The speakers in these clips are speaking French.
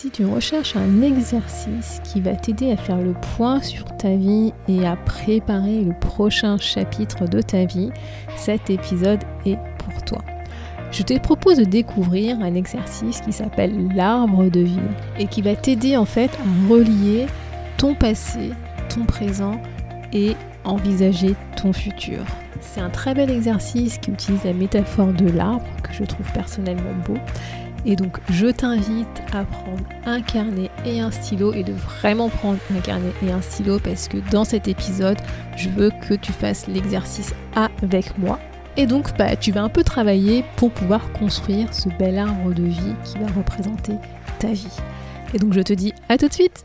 Si tu recherches un exercice qui va t'aider à faire le point sur ta vie et à préparer le prochain chapitre de ta vie, cet épisode est pour toi. Je te propose de découvrir un exercice qui s'appelle l'arbre de vie et qui va t'aider en fait à relier ton passé, ton présent et envisager ton futur. C'est un très bel exercice qui utilise la métaphore de l'arbre que je trouve personnellement beau et donc je t'invite à prendre un carnet et un stylo et de vraiment prendre un carnet et un stylo parce que dans cet épisode, je veux que tu fasses l'exercice avec moi. Et donc bah, tu vas un peu travailler pour pouvoir construire ce bel arbre de vie qui va représenter ta vie. Et donc je te dis à tout de suite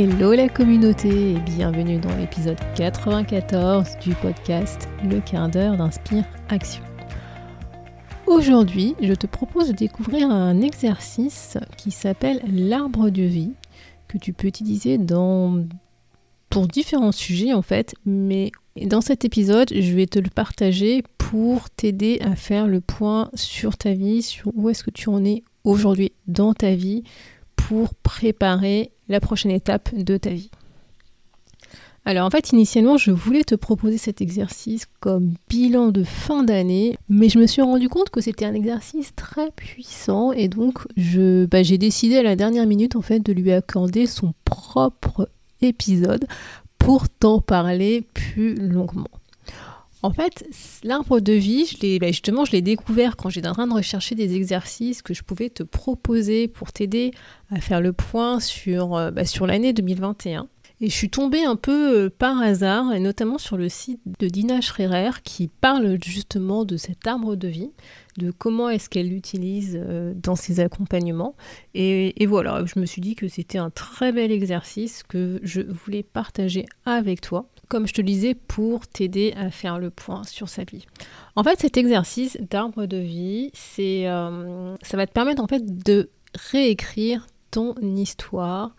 Hello la communauté et bienvenue dans l'épisode 94 du podcast Le quart d'heure d'Inspire Action. Aujourd'hui, je te propose de découvrir un exercice qui s'appelle l'arbre de vie que tu peux utiliser pour différents sujets en fait, mais dans cet épisode, je vais te le partager pour t'aider à faire le point sur ta vie, sur où est-ce que tu en es aujourd'hui dans ta vie pour préparer la prochaine étape de ta vie. Alors en fait, initialement, je voulais te proposer cet exercice comme bilan de fin d'année, mais je me suis rendu compte que c'était un exercice très puissant et donc bah, j'ai décidé à la dernière minute en fait de lui accorder son propre épisode pour t'en parler plus longuement. En fait, l'arbre de vie, je bah, justement, je l'ai découvert quand j'étais en train de rechercher des exercices que je pouvais te proposer pour t'aider à faire le point sur, euh, bah, sur l'année 2021. Et je suis tombée un peu euh, par hasard, et notamment sur le site de Dina Schreier, qui parle justement de cet arbre de vie, de comment est-ce qu'elle l'utilise euh, dans ses accompagnements. Et, voilà, je me suis dit que c'était un très bel exercice que je voulais partager avec toi comme je te le disais, pour t'aider à faire le point sur sa vie. En fait, cet exercice d'arbre de vie, c'est, euh, ça va te permettre en fait de réécrire ton histoire,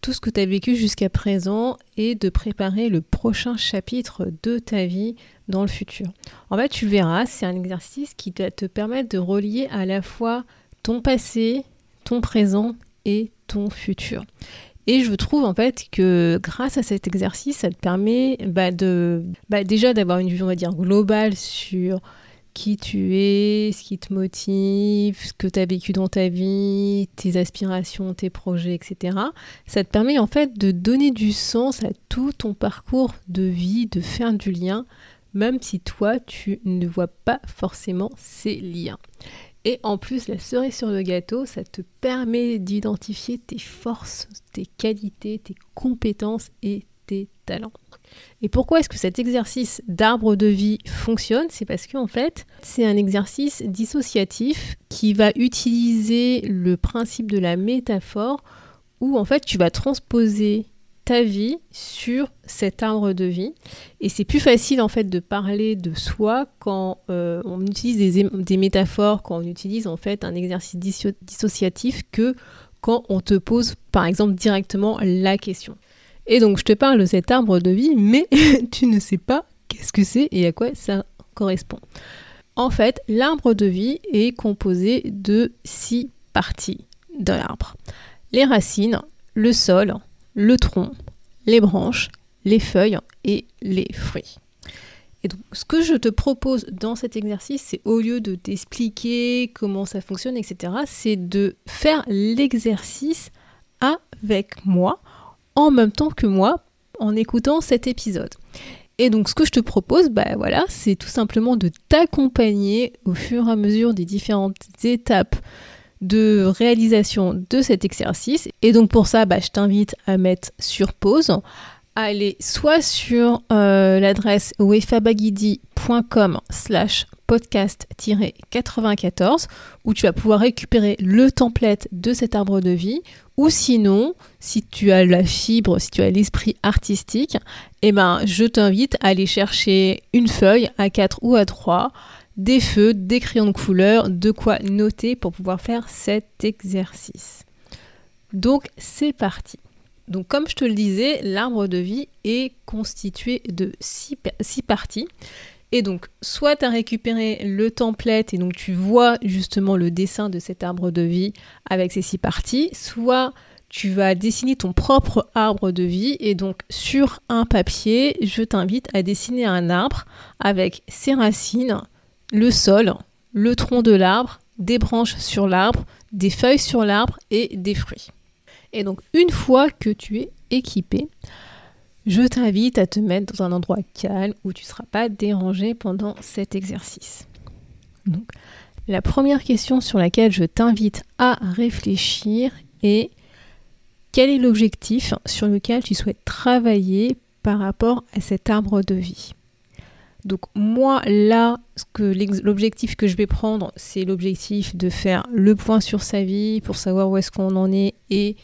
tout ce que tu as vécu jusqu'à présent et de préparer le prochain chapitre de ta vie dans le futur. En fait, tu verras, c'est un exercice qui va te permettre de relier à la fois ton passé, ton présent et ton futur. Et je trouve en fait que grâce à cet exercice, ça te permet bah, bah, déjà d'avoir une vue, on va dire, globale sur qui tu es, ce qui te motive, ce que tu as vécu dans ta vie, tes aspirations, tes projets, etc. Ça te permet en fait de donner du sens à tout ton parcours de vie, de faire du lien, même si toi, tu ne vois pas forcément ces liens. Et en plus, la cerise sur le gâteau, ça te permet d'identifier tes forces, tes qualités, tes compétences et tes talents. Et pourquoi est-ce que cet exercice d'arbre de vie fonctionne? C'est parce qu'en fait, c'est un exercice dissociatif qui va utiliser le principe de la métaphore où en fait tu vas transposer vie sur cet arbre de vie. Et c'est plus facile en fait de parler de soi quand euh, on utilise des, métaphores, quand on utilise en fait un exercice dissociatif que quand on te pose par exemple directement la question. Et donc je te parle de cet arbre de vie, mais tu ne sais pas qu'est-ce que c'est et à quoi ça correspond. En fait, l'arbre de vie est composé de six parties de l'arbre. Les racines, le sol, le tronc, les branches, les feuilles et les fruits. Et donc, ce que je te propose dans cet exercice, c'est au lieu de t'expliquer comment ça fonctionne, etc., c'est de faire l'exercice avec moi, en même temps que moi, en écoutant cet épisode. Et donc, ce que je te propose, bah voilà, c'est tout simplement de t'accompagner au fur et à mesure des différentes étapes de réalisation de cet exercice. Et donc pour ça, bah, je t'invite à mettre sur pause, aller soit sur euh, l'adresse wefabagidi.com slash podcast-94 où tu vas pouvoir récupérer le template de cet arbre de vie ou sinon si tu as la fibre, si tu as l'esprit artistique, eh ben, je t'invite à aller chercher une feuille à 4 ou à 3 des feux, des crayons de couleur, de quoi noter pour pouvoir faire cet exercice. Donc c'est parti. Donc comme je te le disais, l'arbre de vie est constitué de six, parties. Et donc, soit tu as récupéré le template et donc tu vois justement le dessin de cet arbre de vie avec ces six parties, soit tu vas dessiner ton propre arbre de vie et donc sur un papier, je t'invite à dessiner un arbre avec ses racines, le sol, le tronc de l'arbre, des branches sur l'arbre, des feuilles sur l'arbre et des fruits. Et donc une fois que tu es équipé, je t'invite à te mettre dans un endroit calme où tu ne seras pas dérangé pendant cet exercice. Donc, la première question sur laquelle je t'invite à réfléchir est quel est l'objectif sur lequel tu souhaites travailler par rapport à cet arbre de vie? Donc moi là, l'objectif que je vais prendre, c'est l'objectif de faire le point sur sa vie pour savoir où est-ce qu'on en est et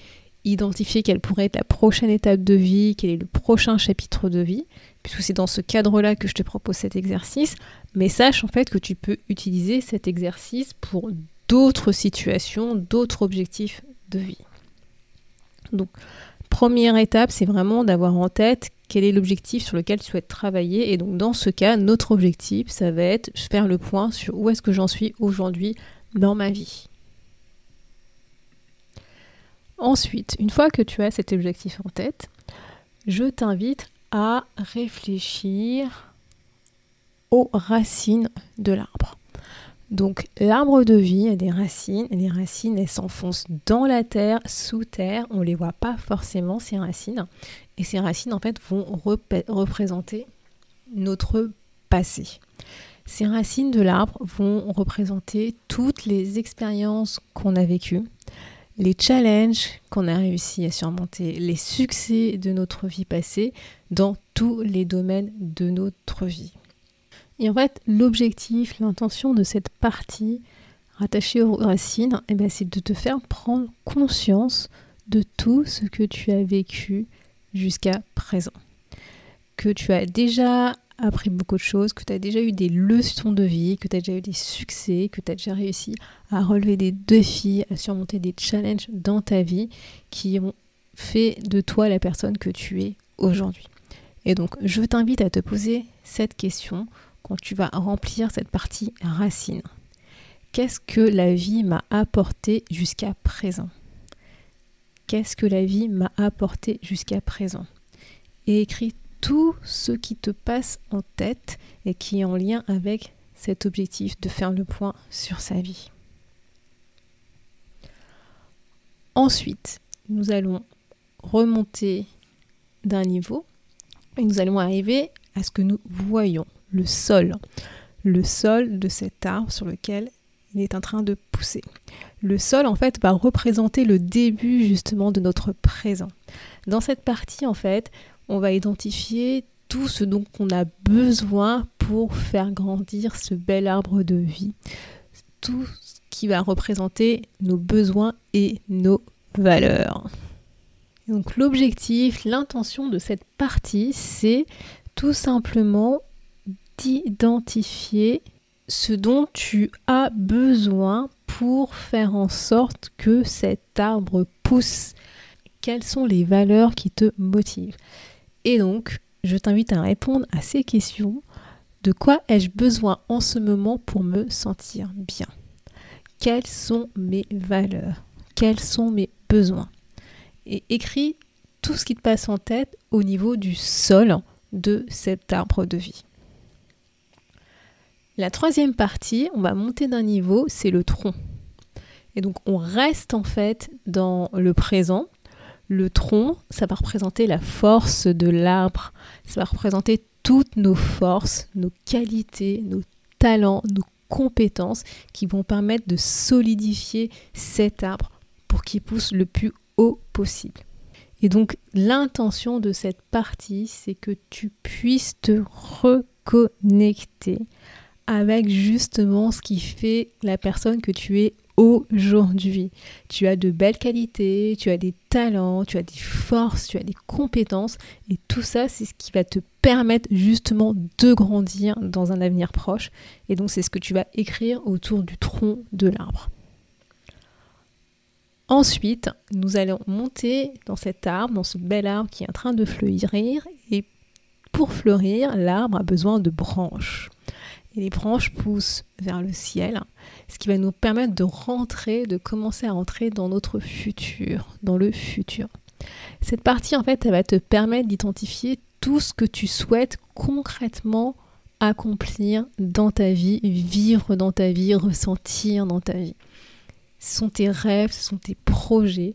identifier quelle pourrait être la prochaine étape de vie, quel est le prochain chapitre de vie, puisque c'est dans ce cadre-là que je te propose cet exercice. Mais sache en fait que tu peux utiliser cet exercice pour d'autres situations, d'autres objectifs de vie. Donc, première étape, c'est vraiment d'avoir en tête quel est l'objectif sur lequel tu souhaites travailler. Et donc dans ce cas, notre objectif, ça va être faire le point sur où est-ce que j'en suis aujourd'hui dans ma vie. Ensuite, une fois que tu as cet objectif en tête, je t'invite à réfléchir aux racines de l'arbre. Donc l'arbre de vie a des racines, et les racines elles s'enfoncent dans la terre, sous terre, on ne les voit pas forcément ces racines, et ces racines en fait vont représenter notre passé. Ces racines de l'arbre vont représenter toutes les expériences qu'on a vécues, les challenges qu'on a réussi à surmonter, les succès de notre vie passée dans tous les domaines de notre vie. Et en fait, l'objectif, l'intention de cette partie rattachée aux racines, eh ben, c'est de te faire prendre conscience de tout ce que tu as vécu jusqu'à présent. Que tu as déjà appris beaucoup de choses, que tu as déjà eu des leçons de vie, que tu as déjà eu des succès, que tu as déjà réussi à relever des défis, à surmonter des challenges dans ta vie qui ont fait de toi la personne que tu es aujourd'hui. Et donc, je t'invite à te poser cette question quand tu vas remplir cette partie racine. Qu'est-ce que la vie m'a apporté jusqu'à présent? Qu'est-ce que la vie m'a apporté jusqu'à présent? Et écris tout ce qui te passe en tête et qui est en lien avec cet objectif de faire le point sur sa vie. Ensuite, nous allons remonter d'un niveau et nous allons arriver à ce que nous voyons le sol, le sol de cet arbre sur lequel il est en train de pousser. Le sol, en fait, va représenter le début justement de notre présent. Dans cette partie, en fait, on va identifier tout ce dont on a besoin pour faire grandir ce bel arbre de vie. Tout ce qui va représenter nos besoins et nos valeurs. Donc l'objectif, l'intention de cette partie, c'est tout simplement d'identifier ce dont tu as besoin pour faire en sorte que cet arbre pousse. Quelles sont les valeurs qui te motivent? Et donc, je t'invite à répondre à ces questions. De quoi ai-je besoin en ce moment pour me sentir bien? Quelles sont mes valeurs? Quels sont mes besoins? Et écris tout ce qui te passe en tête au niveau du sol de cet arbre de vie. La troisième partie, on va monter d'un niveau, c'est le tronc. Et donc on reste en fait dans le présent. Le tronc, ça va représenter la force de l'arbre. Ça va représenter toutes nos forces, nos qualités, nos talents, nos compétences qui vont permettre de solidifier cet arbre pour qu'il pousse le plus haut possible. Et donc l'intention de cette partie, c'est que tu puisses te reconnecter avec justement ce qui fait la personne que tu es aujourd'hui. Tu as de belles qualités, tu as des talents, tu as des forces, tu as des compétences et tout ça c'est ce qui va te permettre justement de grandir dans un avenir proche et donc c'est ce que tu vas écrire autour du tronc de l'arbre. Ensuite, nous allons monter dans cet arbre, dans ce bel arbre qui est en train de fleurir et pour fleurir, l'arbre a besoin de branches et les branches poussent vers le ciel, ce qui va nous permettre de rentrer, de commencer à rentrer dans notre futur, dans le futur. Cette partie, en fait, elle va te permettre d'identifier tout ce que tu souhaites concrètement accomplir dans ta vie, vivre dans ta vie, ressentir dans ta vie. Ce sont tes rêves, ce sont tes projets.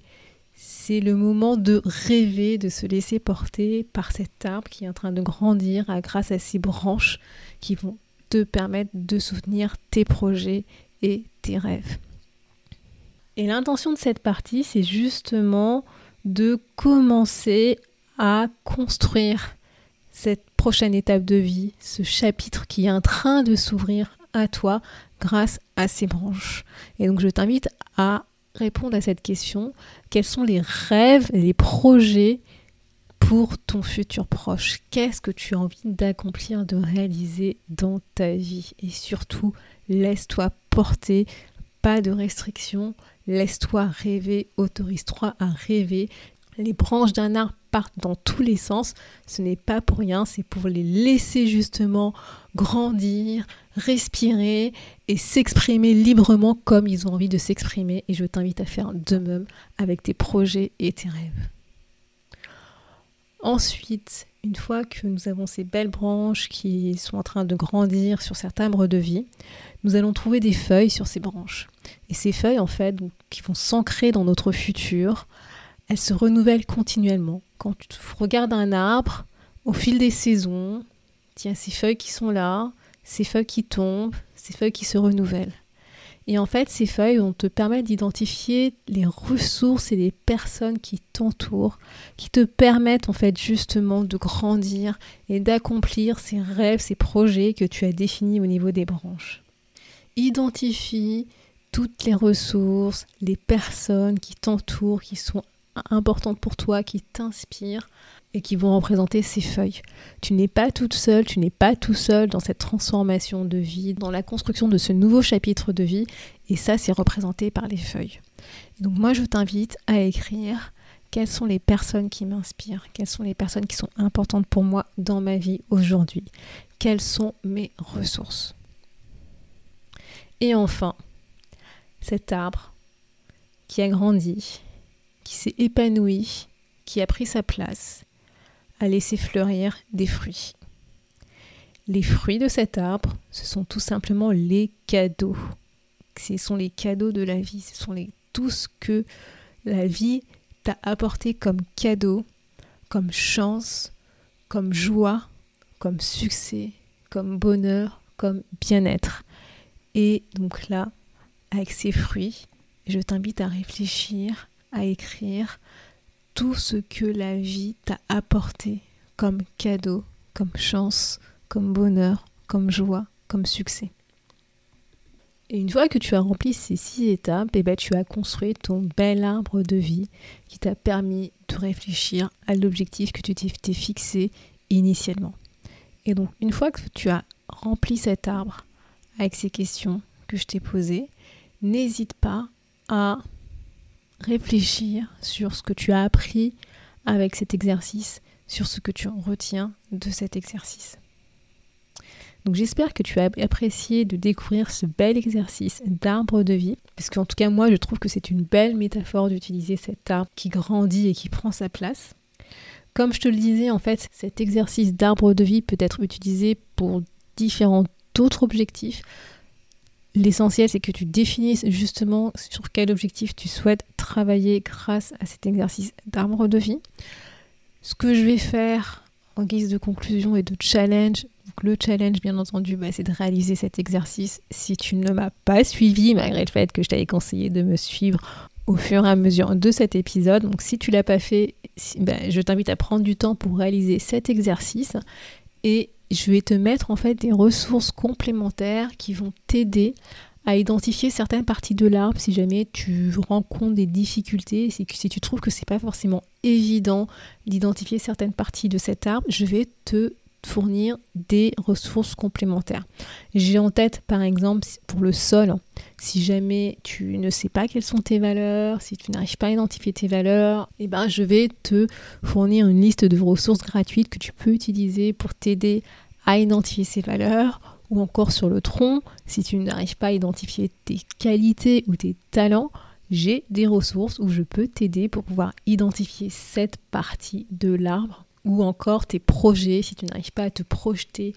C'est le moment de rêver, de se laisser porter par cet arbre qui est en train de grandir grâce à ses branches qui vont te permettre de soutenir tes projets et tes rêves. Et l'intention de cette partie, c'est justement de commencer à construire cette prochaine étape de vie, ce chapitre qui est en train de s'ouvrir à toi grâce à ces branches. Et donc je t'invite à répondre à cette question. Quels sont les rêves, les projets pour ton futur proche Qu'est-ce que tu as envie d'accomplir, de réaliser dans ta vie? Et surtout, laisse-toi porter, pas de restrictions, laisse-toi rêver, autorise-toi à rêver. Les branches d'un arbre partent dans tous les sens, ce n'est pas pour rien, c'est pour les laisser justement grandir, respirer et s'exprimer librement comme ils ont envie de s'exprimer. Et je t'invite à faire de même avec tes projets et tes rêves. Ensuite, une fois que nous avons ces belles branches qui sont en train de grandir sur cet arbre de vie, nous allons trouver des feuilles sur ces branches. Et ces feuilles, en fait, qui vont s'ancrer dans notre futur, elles se renouvellent continuellement. Quand tu regardes un arbre, au fil des saisons, a ces feuilles qui sont là, ces feuilles qui tombent, ces feuilles qui se renouvellent. Et en fait, ces feuilles vont te permettre d'identifier les ressources et les personnes qui t'entourent, qui te permettent en fait justement de grandir et d'accomplir ces rêves, ces projets que tu as définis au niveau des branches. Identifie toutes les ressources, les personnes qui t'entourent, qui sont importantes pour toi, qui t'inspirent et qui vont représenter ces feuilles. Tu n'es pas toute seule, tu n'es pas tout seul dans cette transformation de vie, dans la construction de ce nouveau chapitre de vie, et ça c'est représenté par les feuilles. donc moi je t'invite à écrire quelles sont les personnes qui m'inspirent, quelles sont les personnes qui sont importantes pour moi dans ma vie aujourd'hui, quelles sont mes ressources. Et enfin, cet arbre qui a grandi, qui s'est épanoui, qui a pris sa place, à laisser fleurir des fruits. Les fruits de cet arbre, ce sont tout simplement les cadeaux. Ce sont les cadeaux de la vie, ce sont les, tout ce que la vie t'a apporté comme cadeau, comme chance, comme joie, comme succès, comme bonheur, comme bien-être. Et donc là, avec ces fruits, je t'invite à réfléchir, à écrire tout ce que la vie t'a apporté comme cadeau, comme chance, comme bonheur, comme joie, comme succès. Et une fois que tu as rempli ces six étapes, eh ben, tu as construit ton bel arbre de vie qui t'a permis de réfléchir à l'objectif que tu t'es fixé initialement. Et donc, une fois que tu as rempli cet arbre avec ces questions que je t'ai posées, n'hésite pas à réfléchir sur ce que tu as appris avec cet exercice, sur ce que tu retiens de cet exercice. Donc j'espère que tu as apprécié de découvrir ce bel exercice d'arbre de vie, parce qu'en tout cas moi je trouve que c'est une belle métaphore d'utiliser cet arbre qui grandit et qui prend sa place. Comme je te le disais, en fait, cet exercice d'arbre de vie peut être utilisé pour différents autres objectifs. L'essentiel, c'est que tu définisses justement sur quel objectif tu souhaites travailler grâce à cet exercice d'arbre de vie. Ce que je vais faire en guise de conclusion et de challenge, le challenge bien entendu, bah, c'est de réaliser cet exercice. Si tu ne m'as pas suivi, malgré le fait que je t'avais conseillé de me suivre au fur et à mesure de cet épisode. Donc si tu l'as pas fait, ben, je t'invite à prendre du temps pour réaliser cet exercice et je vais te mettre en fait des ressources complémentaires qui vont t'aider à identifier certaines parties de l'arbre si jamais tu rencontres des difficultés, si, tu trouves que c'est pas forcément évident d'identifier certaines parties de cet arbre, je vais te fournir des ressources complémentaires. J'ai en tête par exemple pour le sol, si jamais tu ne sais pas quelles sont tes valeurs, si tu n'arrives pas à identifier tes valeurs, eh ben je vais te fournir une liste de ressources gratuites que tu peux utiliser pour t'aider à identifier ces valeurs ou encore sur le tronc, si tu n'arrives pas à identifier tes qualités ou tes talents, j'ai des ressources où je peux t'aider pour pouvoir identifier cette partie de l'arbre ou encore tes projets, si tu n'arrives pas à te projeter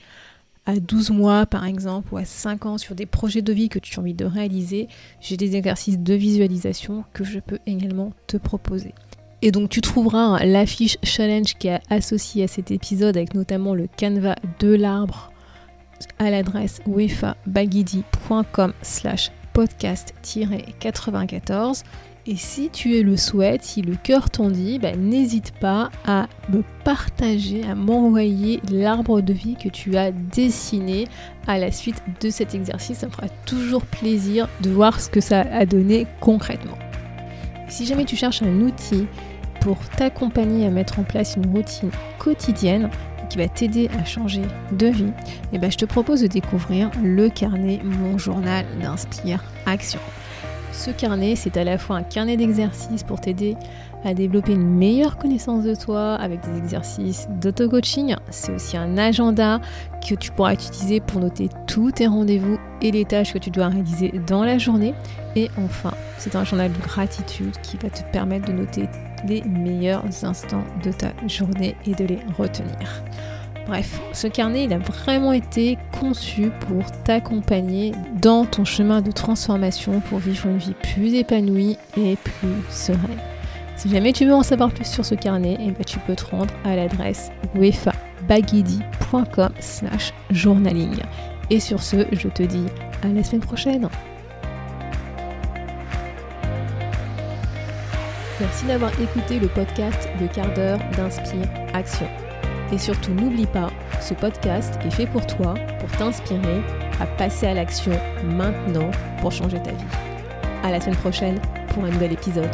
à 12 mois par exemple ou à 5 ans sur des projets de vie que tu as envie de réaliser, j'ai des exercices de visualisation que je peux également te proposer. Et donc tu trouveras l'affiche challenge qui est associée à cet épisode avec notamment le canevas de l'arbre à l'adresse wefabagidi.com slash podcast-94 et si tu le souhaites, si le cœur t'en dit, bah, n'hésite pas à me partager, à m'envoyer l'arbre de vie que tu as dessiné à la suite de cet exercice. Ça me fera toujours plaisir de voir ce que ça a donné concrètement. Si jamais tu cherches un outil pour t'accompagner à mettre en place une routine quotidienne qui va t'aider à changer de vie, eh ben, je te propose de découvrir le carnet Mon journal d'Inspire Action. Ce carnet, c'est à la fois un carnet d'exercices pour t'aider à développer une meilleure connaissance de toi avec des exercices d'auto-coaching. C'est aussi un agenda que tu pourras utiliser pour noter tous tes rendez-vous et les tâches que tu dois réaliser dans la journée. Et enfin, c'est un journal de gratitude qui va te permettre de noter les meilleurs instants de ta journée et de les retenir. Bref, ce carnet, il a vraiment été conçu pour t'accompagner dans ton chemin de transformation pour vivre une vie plus épanouie et plus sereine. Si jamais tu veux en savoir plus sur ce carnet, eh ben, tu peux te rendre à l'adresse wefabagidi.com slash journaling. Et sur ce, je te dis à la semaine prochaine. Merci d'avoir écouté le podcast Le quart d'heure d'Inspire Action. Et surtout, n'oublie pas, ce podcast est fait pour toi, pour t'inspirer à passer à l'action maintenant pour changer ta vie. À la semaine prochaine pour un nouvel épisode.